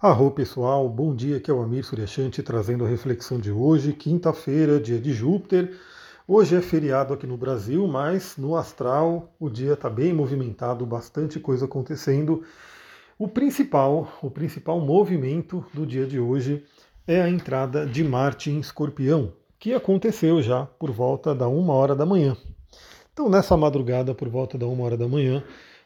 Arro pessoal, bom dia, aqui é o Amir Suryashanti trazendo a reflexão de hoje, quinta-feira, dia de Júpiter. Hoje é feriado aqui no Brasil, mas no astral o dia está bem movimentado, bastante coisa acontecendo. O principal, o principal movimento do dia de hoje é a entrada de Marte em Escorpião, que aconteceu já por volta da uma hora da manhã. Então, nessa madrugada, por volta da uma hora da manhã,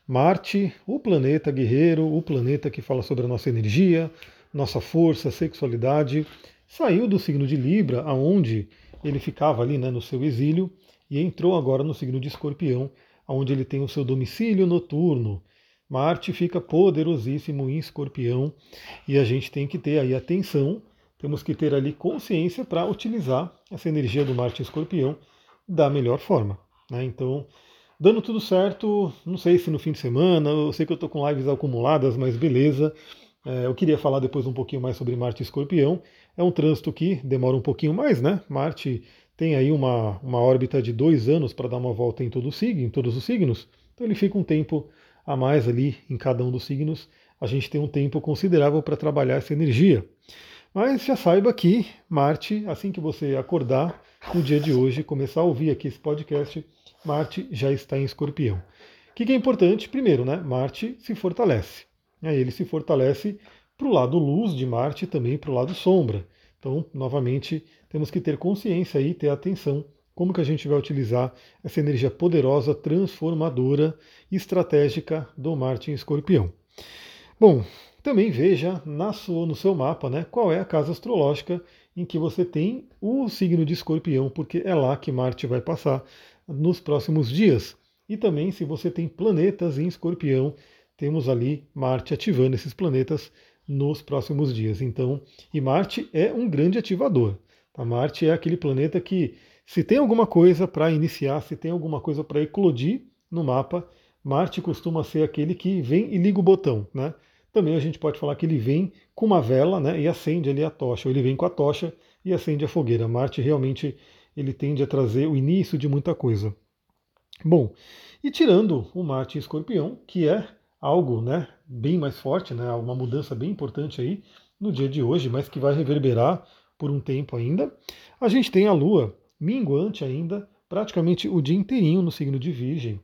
Marte, o planeta guerreiro, o planeta que fala sobre a nossa energia, nossa força, sexualidade, saiu do signo de Libra, aonde ele ficava ali né, no seu exílio, e entrou agora no signo de Escorpião, onde ele tem o seu domicílio noturno. Marte fica poderosíssimo em Escorpião e a gente tem que ter aí atenção, temos que ter ali consciência para utilizar essa energia do Marte em Escorpião da melhor forma. Né? Então, Dando tudo certo, não sei se no fim de semana, eu sei que eu estou com lives acumuladas, mas beleza. É, eu queria falar depois um pouquinho mais sobre Marte e Escorpião. É um trânsito que demora um pouquinho mais, né? Marte tem aí uma, uma órbita de dois anos para dar uma volta em, todo signo, em todos os signos. Então ele fica um tempo a mais ali em cada um dos signos. A gente tem um tempo considerável para trabalhar essa energia. Mas já saiba que Marte, assim que você acordar no dia de hoje, começar a ouvir aqui esse podcast, Marte já está em escorpião. O que, é importante? Primeiro, né, Marte se fortalece. Aí ele se fortalece para o lado luz de Marte e também para o lado sombra. Então, novamente, temos que ter consciência e ter atenção como que a gente vai utilizar essa energia poderosa, transformadora e estratégica do Marte em escorpião. Bom, também veja na sua, no seu mapa né, qual é a casa astrológica em que você tem o signo de escorpião, porque é lá que Marte vai passar nos próximos dias. E também, se você tem planetas em escorpião, temos ali Marte ativando esses planetas nos próximos dias. Então, e Marte é um grande ativador. Tá? Marte é aquele planeta que, se tem alguma coisa para iniciar, se tem alguma coisa para eclodir no mapa, Marte costuma ser aquele que vem e liga o botão. Né? Também a gente pode falar que ele vem com uma vela né, e acende ali a tocha, ou ele vem com a tocha e acende a fogueira. Marte realmente ele tende a trazer o início de muita coisa. Bom, e tirando o Marte em Escorpião, que é algo né, bem mais forte, né, uma mudança bem importante aí no dia de hoje, mas que vai reverberar por um tempo ainda, a gente tem a Lua minguante ainda, praticamente o dia inteirinho no signo de Virgem.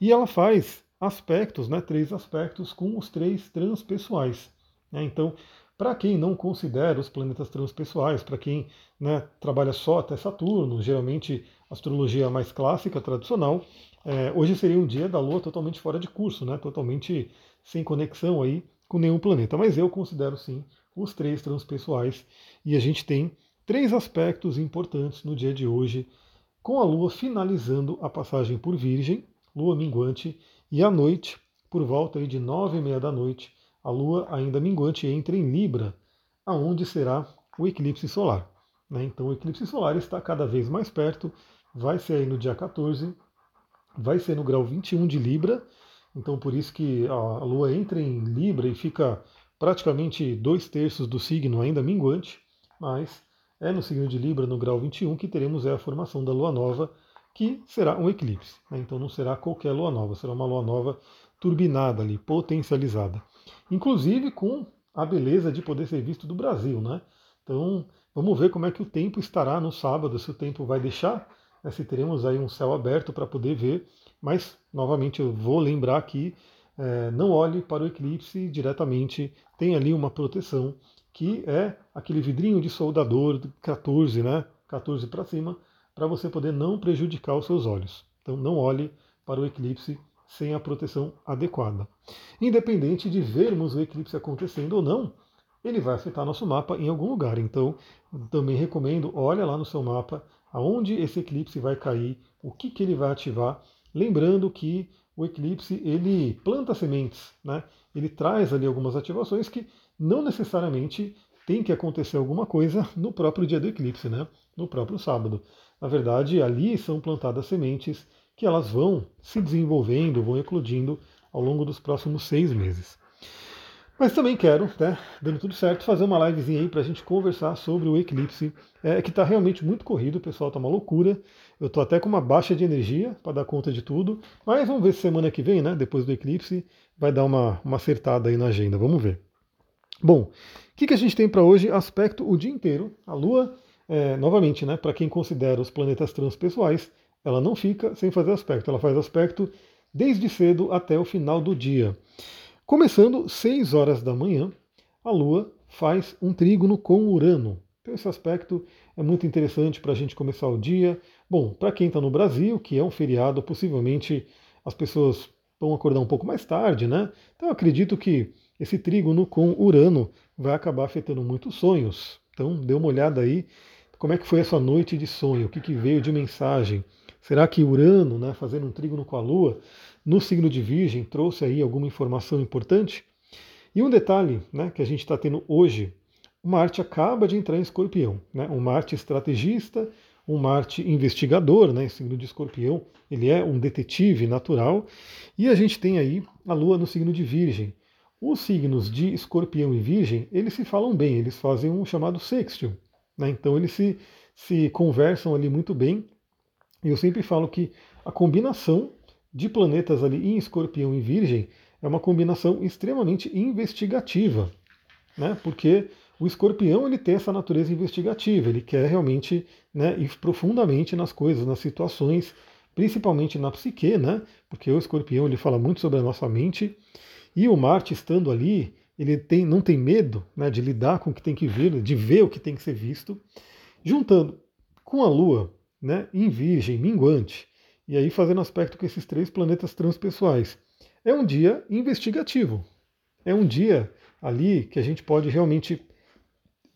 E ela faz aspectos, né, três aspectos com os três transpessoais. Né? Então, para quem não considera os planetas transpessoais, para quem né, trabalha só até Saturno, geralmente astrologia mais clássica, tradicional, é, hoje seria um dia da Lua totalmente fora de curso, né, totalmente sem conexão aí com nenhum planeta. Mas eu considero sim os três transpessoais e a gente tem três aspectos importantes no dia de hoje, com a Lua finalizando a passagem por Virgem, Lua minguante, e à noite, por volta aí de nove e meia da noite, a Lua ainda minguante entra em Libra, aonde será o eclipse solar. Né? Então o eclipse solar está cada vez mais perto, vai ser aí no dia 14, vai ser no grau 21 de Libra, então por isso que a Lua entra em Libra e fica praticamente dois terços do signo ainda minguante, mas é no signo de Libra, no grau 21, que teremos a formação da Lua Nova, que será um eclipse. Né? Então não será qualquer Lua Nova, será uma Lua Nova turbinada ali, potencializada inclusive com a beleza de poder ser visto do Brasil, né? Então, vamos ver como é que o tempo estará no sábado, se o tempo vai deixar, né, se teremos aí um céu aberto para poder ver, mas, novamente, eu vou lembrar que é, não olhe para o eclipse diretamente, tem ali uma proteção, que é aquele vidrinho de soldador 14, né, 14 para cima, para você poder não prejudicar os seus olhos. Então, não olhe para o eclipse sem a proteção adequada. Independente de vermos o eclipse acontecendo ou não, ele vai afetar nosso mapa em algum lugar. Então, também recomendo, olha lá no seu mapa aonde esse eclipse vai cair, o que, que ele vai ativar. Lembrando que o eclipse ele planta sementes, né? Ele traz ali algumas ativações que não necessariamente tem que acontecer alguma coisa no próprio dia do eclipse, né? No próprio sábado. Na verdade, ali são plantadas sementes que elas vão se desenvolvendo, vão eclodindo ao longo dos próximos seis meses. Mas também quero, né, dando tudo certo, fazer uma livezinha aí para a gente conversar sobre o eclipse, é, que está realmente muito corrido, o pessoal está uma loucura. Eu estou até com uma baixa de energia para dar conta de tudo, mas vamos ver se semana que vem, né, depois do eclipse, vai dar uma, uma acertada aí na agenda, vamos ver. Bom, o que, que a gente tem para hoje? Aspecto o dia inteiro. A Lua, é, novamente, né, para quem considera os planetas transpessoais, ela não fica sem fazer aspecto. Ela faz aspecto desde cedo até o final do dia. Começando 6 horas da manhã, a Lua faz um trígono com Urano. Então esse aspecto é muito interessante para a gente começar o dia. Bom, para quem está no Brasil, que é um feriado, possivelmente as pessoas vão acordar um pouco mais tarde, né? Então eu acredito que esse trígono com Urano vai acabar afetando muitos sonhos. Então dê uma olhada aí, como é que foi essa noite de sonho, o que, que veio de mensagem. Será que Urano, né, fazendo um trígono com a Lua, no signo de Virgem, trouxe aí alguma informação importante? E um detalhe né, que a gente está tendo hoje, o Marte acaba de entrar em Escorpião, né, um Marte estrategista, um Marte investigador, né, signo de Escorpião, ele é um detetive natural, e a gente tem aí a Lua no signo de Virgem. Os signos de Escorpião e Virgem, eles se falam bem, eles fazem um chamado sextil, né, então eles se, se conversam ali muito bem, e eu sempre falo que a combinação de planetas ali em Escorpião e Virgem é uma combinação extremamente investigativa, né? Porque o escorpião ele tem essa natureza investigativa, ele quer realmente né, ir profundamente nas coisas, nas situações, principalmente na psique, né? Porque o escorpião ele fala muito sobre a nossa mente e o Marte estando ali, ele tem, não tem medo né, de lidar com o que tem que ver, de ver o que tem que ser visto, juntando com a Lua, né, em Virgem, minguante, e aí fazendo aspecto com esses três planetas transpessoais é um dia investigativo. É um dia ali que a gente pode realmente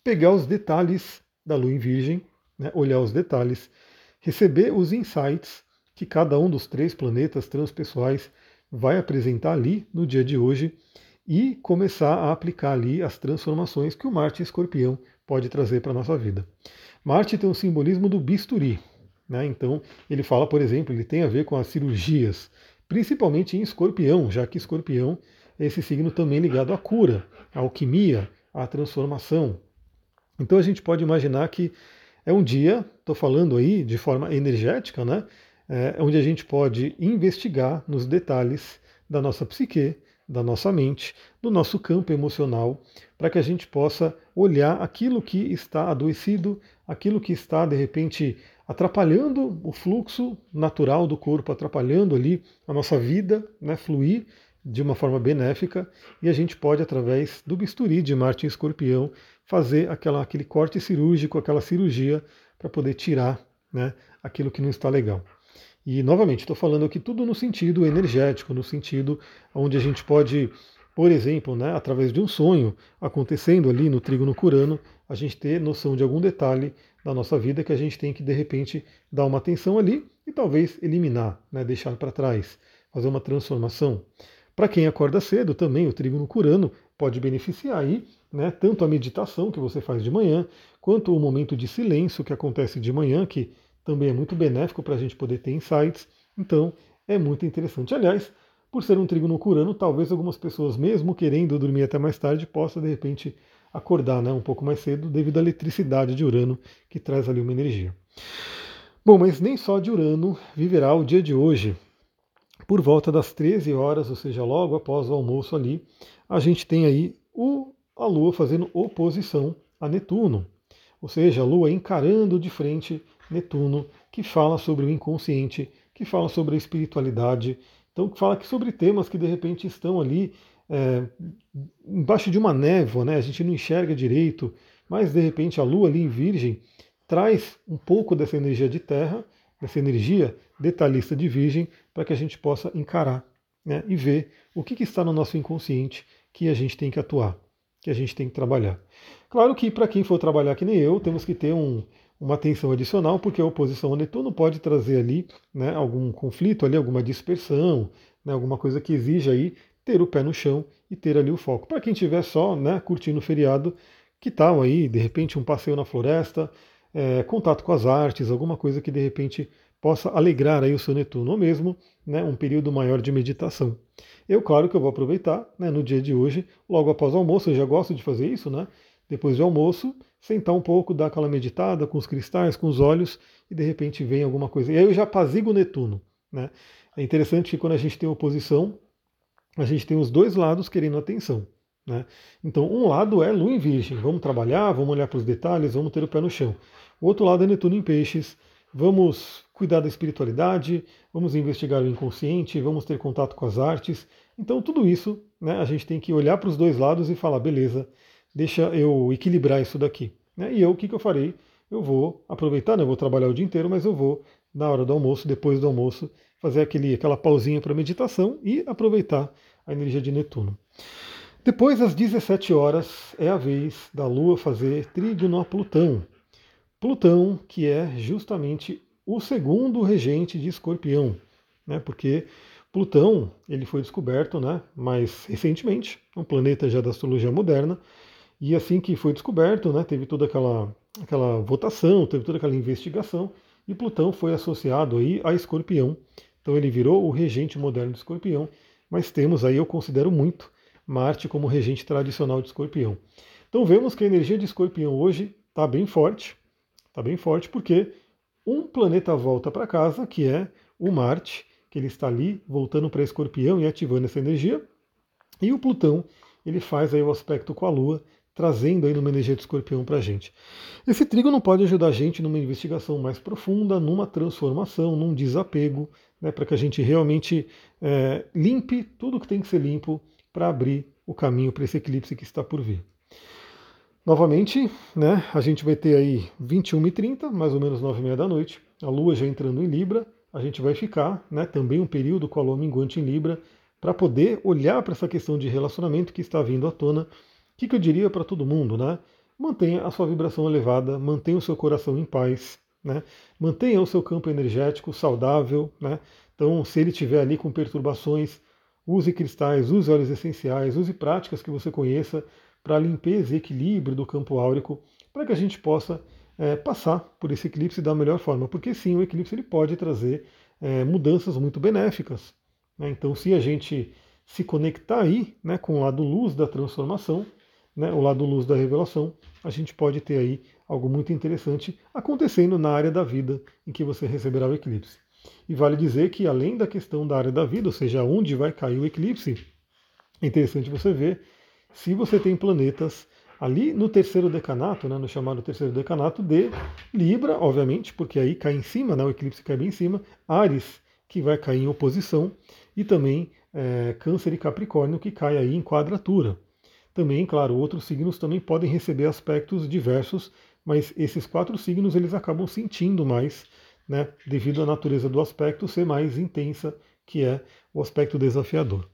pegar os detalhes da lua em virgem, né, olhar os detalhes, receber os insights que cada um dos três planetas transpessoais vai apresentar ali no dia de hoje e começar a aplicar ali as transformações que o Marte Escorpião pode trazer para a nossa vida. Marte tem um simbolismo do bisturi, né? então ele fala, por exemplo, ele tem a ver com as cirurgias, principalmente em escorpião, já que escorpião é esse signo também ligado à cura, à alquimia, à transformação. Então a gente pode imaginar que é um dia, estou falando aí de forma energética, né? É, onde a gente pode investigar nos detalhes da nossa psique, da nossa mente, do nosso campo emocional, para que a gente possa olhar aquilo que está adoecido, aquilo que está de repente atrapalhando o fluxo natural do corpo, atrapalhando ali a nossa vida, né, fluir de uma forma benéfica, e a gente pode, através do bisturi de Marte em Escorpião, fazer aquela, aquele corte cirúrgico, aquela cirurgia, para poder tirar né, aquilo que não está legal. E, novamente, estou falando aqui tudo no sentido energético, no sentido onde a gente pode, por exemplo, né, através de um sonho acontecendo ali no trigo no Curano, a gente ter noção de algum detalhe da nossa vida que a gente tem que, de repente, dar uma atenção ali e talvez eliminar, né, deixar para trás, fazer uma transformação. Para quem acorda cedo, também o trigo no curano pode beneficiar aí, né, tanto a meditação que você faz de manhã, quanto o momento de silêncio que acontece de manhã, que também é muito benéfico para a gente poder ter insights. Então, é muito interessante. Aliás, por ser um trigo no curano, talvez algumas pessoas, mesmo querendo dormir até mais tarde, possam, de repente, acordar né, um pouco mais cedo devido à eletricidade de Urano que traz ali uma energia. Bom, mas nem só de Urano viverá o dia de hoje. Por volta das 13 horas, ou seja, logo após o almoço ali, a gente tem aí o, a Lua fazendo oposição a Netuno. Ou seja, a Lua encarando de frente Netuno, que fala sobre o inconsciente, que fala sobre a espiritualidade, então que fala sobre temas que de repente estão ali é, embaixo de uma névoa, né? a gente não enxerga direito, mas de repente a Lua ali em Virgem traz um pouco dessa energia de terra, dessa energia detalhista de Virgem, para que a gente possa encarar né? e ver o que, que está no nosso inconsciente que a gente tem que atuar, que a gente tem que trabalhar. Claro que para quem for trabalhar que nem eu, temos que ter um, uma atenção adicional, porque a oposição a Netuno pode trazer ali né, algum conflito, ali, alguma dispersão, né, alguma coisa que exija aí ter o pé no chão e ter ali o foco. Para quem estiver só né, curtindo o feriado, que tal aí, de repente, um passeio na floresta, é, contato com as artes, alguma coisa que de repente possa alegrar aí o seu Netuno, ou mesmo né, um período maior de meditação. Eu, claro que eu vou aproveitar né, no dia de hoje, logo após o almoço, eu já gosto de fazer isso, né? Depois do almoço, sentar um pouco, dar aquela meditada com os cristais, com os olhos, e de repente vem alguma coisa. E aí eu já apazigo o Netuno. Né? É interessante que quando a gente tem oposição, a gente tem os dois lados querendo atenção. Né? Então, um lado é Lua em Virgem, vamos trabalhar, vamos olhar para os detalhes, vamos ter o pé no chão. O outro lado é Netuno em Peixes, vamos cuidar da espiritualidade, vamos investigar o inconsciente, vamos ter contato com as artes. Então, tudo isso né, a gente tem que olhar para os dois lados e falar: beleza, deixa eu equilibrar isso daqui. Né? E eu, o que, que eu farei? Eu vou aproveitar, né, eu vou trabalhar o dia inteiro, mas eu vou, na hora do almoço, depois do almoço, fazer aquele, aquela pausinha para meditação e aproveitar a energia de Netuno. Depois, às 17 horas, é a vez da Lua fazer trígono a Plutão. Plutão, que é justamente o segundo regente de Escorpião, né? Porque Plutão ele foi descoberto, né? Mais recentemente, um planeta já da astrologia moderna, e assim que foi descoberto, né? Teve toda aquela aquela votação, teve toda aquela investigação, e Plutão foi associado aí a Escorpião. Então ele virou o regente moderno de Escorpião, mas temos aí, eu considero muito, Marte como regente tradicional de Escorpião. Então vemos que a energia de Escorpião hoje está bem forte, está bem forte porque um planeta volta para casa, que é o Marte, que ele está ali voltando para Escorpião e ativando essa energia, e o Plutão ele faz aí o aspecto com a Lua, trazendo aí uma energia de escorpião para a gente. Esse trigo não pode ajudar a gente numa investigação mais profunda, numa transformação, num desapego, né, para que a gente realmente é, limpe tudo que tem que ser limpo para abrir o caminho para esse eclipse que está por vir. Novamente, né, a gente vai ter aí 21h30, mais ou menos 9h30 da noite, a Lua já entrando em Libra, a gente vai ficar né, também um período com a Lua minguante em Libra, para poder olhar para essa questão de relacionamento que está vindo à tona que, que eu diria para todo mundo? Né? Mantenha a sua vibração elevada, mantenha o seu coração em paz, né? mantenha o seu campo energético saudável. Né? Então, se ele estiver ali com perturbações, use cristais, use óleos essenciais, use práticas que você conheça para limpeza e equilíbrio do campo áurico, para que a gente possa é, passar por esse eclipse da melhor forma. Porque sim, o eclipse ele pode trazer é, mudanças muito benéficas. Né? Então, se a gente se conectar aí né, com o lado luz da transformação, né, o lado luz da revelação, a gente pode ter aí algo muito interessante acontecendo na área da vida em que você receberá o eclipse. E vale dizer que além da questão da área da vida, ou seja, onde vai cair o eclipse, é interessante você ver se você tem planetas ali no terceiro decanato, né, no chamado terceiro decanato de Libra, obviamente, porque aí cai em cima, né, o eclipse cai bem em cima, Ares, que vai cair em oposição, e também é, Câncer e Capricórnio, que cai aí em quadratura. Também, claro, outros signos também podem receber aspectos diversos, mas esses quatro signos eles acabam sentindo mais, né, devido à natureza do aspecto ser mais intensa, que é o aspecto desafiador.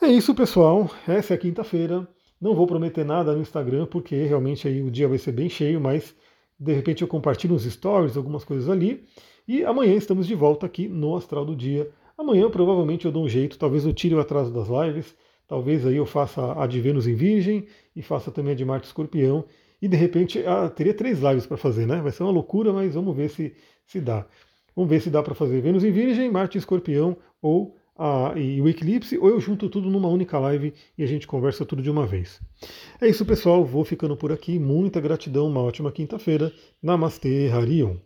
É isso, pessoal. Essa é a quinta-feira. Não vou prometer nada no Instagram, porque realmente aí o dia vai ser bem cheio, mas de repente eu compartilho uns stories, algumas coisas ali. E amanhã estamos de volta aqui no Astral do Dia. Amanhã provavelmente eu dou um jeito, talvez eu tire o atraso das lives Talvez aí eu faça a de Vênus em Virgem e faça também a de Marte Escorpião. E de repente ah, teria três lives para fazer, né? Vai ser uma loucura, mas vamos ver se, se dá. Vamos ver se dá para fazer Vênus em Virgem, Marte Escorpião ou a, e o eclipse, ou eu junto tudo numa única live e a gente conversa tudo de uma vez. É isso, pessoal. Vou ficando por aqui. Muita gratidão, uma ótima quinta-feira. Namastê, Harion.